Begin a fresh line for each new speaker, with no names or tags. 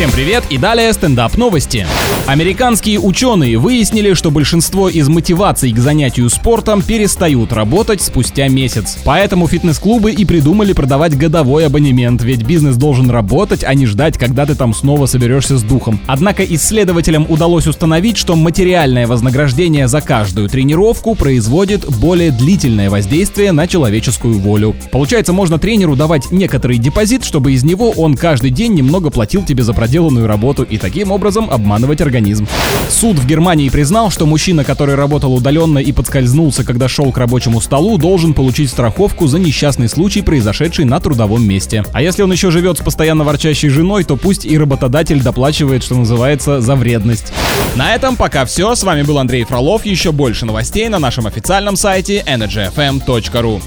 Всем привет и далее стендап новости. Американские ученые выяснили, что большинство из мотиваций к занятию спортом перестают работать спустя месяц. Поэтому фитнес-клубы и придумали продавать годовой абонемент, ведь бизнес должен работать, а не ждать, когда ты там снова соберешься с духом. Однако исследователям удалось установить, что материальное вознаграждение за каждую тренировку производит более длительное воздействие на человеческую волю. Получается, можно тренеру давать некоторый депозит, чтобы из него он каждый день немного платил тебе за проделанную работу и таким образом обманывать организм. Суд в Германии признал, что мужчина, который работал удаленно и подскользнулся, когда шел к рабочему столу, должен получить страховку за несчастный случай, произошедший на трудовом месте. А если он еще живет с постоянно ворчащей женой, то пусть и работодатель доплачивает, что называется, за вредность. На этом пока все. С вами был Андрей Фролов. Еще больше новостей на нашем официальном сайте energyfm.ru.